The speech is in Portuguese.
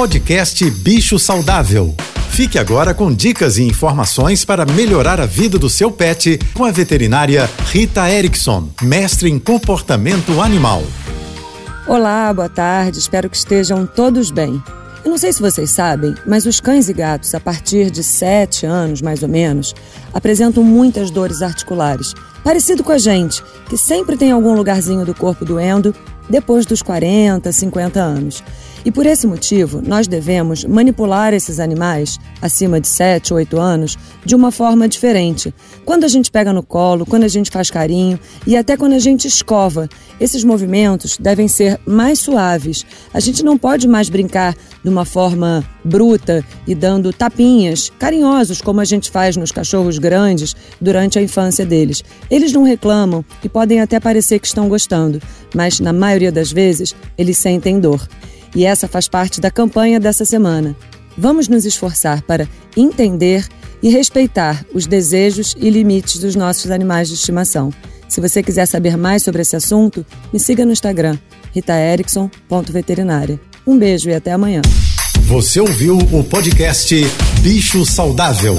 Podcast Bicho Saudável. Fique agora com dicas e informações para melhorar a vida do seu pet com a veterinária Rita Erickson, mestre em comportamento animal. Olá, boa tarde, espero que estejam todos bem. Eu não sei se vocês sabem, mas os cães e gatos, a partir de 7 anos mais ou menos, apresentam muitas dores articulares, parecido com a gente, que sempre tem algum lugarzinho do corpo doendo depois dos 40, 50 anos. E por esse motivo, nós devemos manipular esses animais, acima de 7 ou 8 anos, de uma forma diferente. Quando a gente pega no colo, quando a gente faz carinho e até quando a gente escova, esses movimentos devem ser mais suaves. A gente não pode mais brincar de uma forma bruta e dando tapinhas carinhosos, como a gente faz nos cachorros grandes durante a infância deles. Eles não reclamam e podem até parecer que estão gostando, mas na maioria das vezes eles sentem dor. E essa faz parte da campanha dessa semana. Vamos nos esforçar para entender e respeitar os desejos e limites dos nossos animais de estimação. Se você quiser saber mais sobre esse assunto, me siga no Instagram, ritaerickson.veterinária. Um beijo e até amanhã. Você ouviu o podcast Bicho Saudável.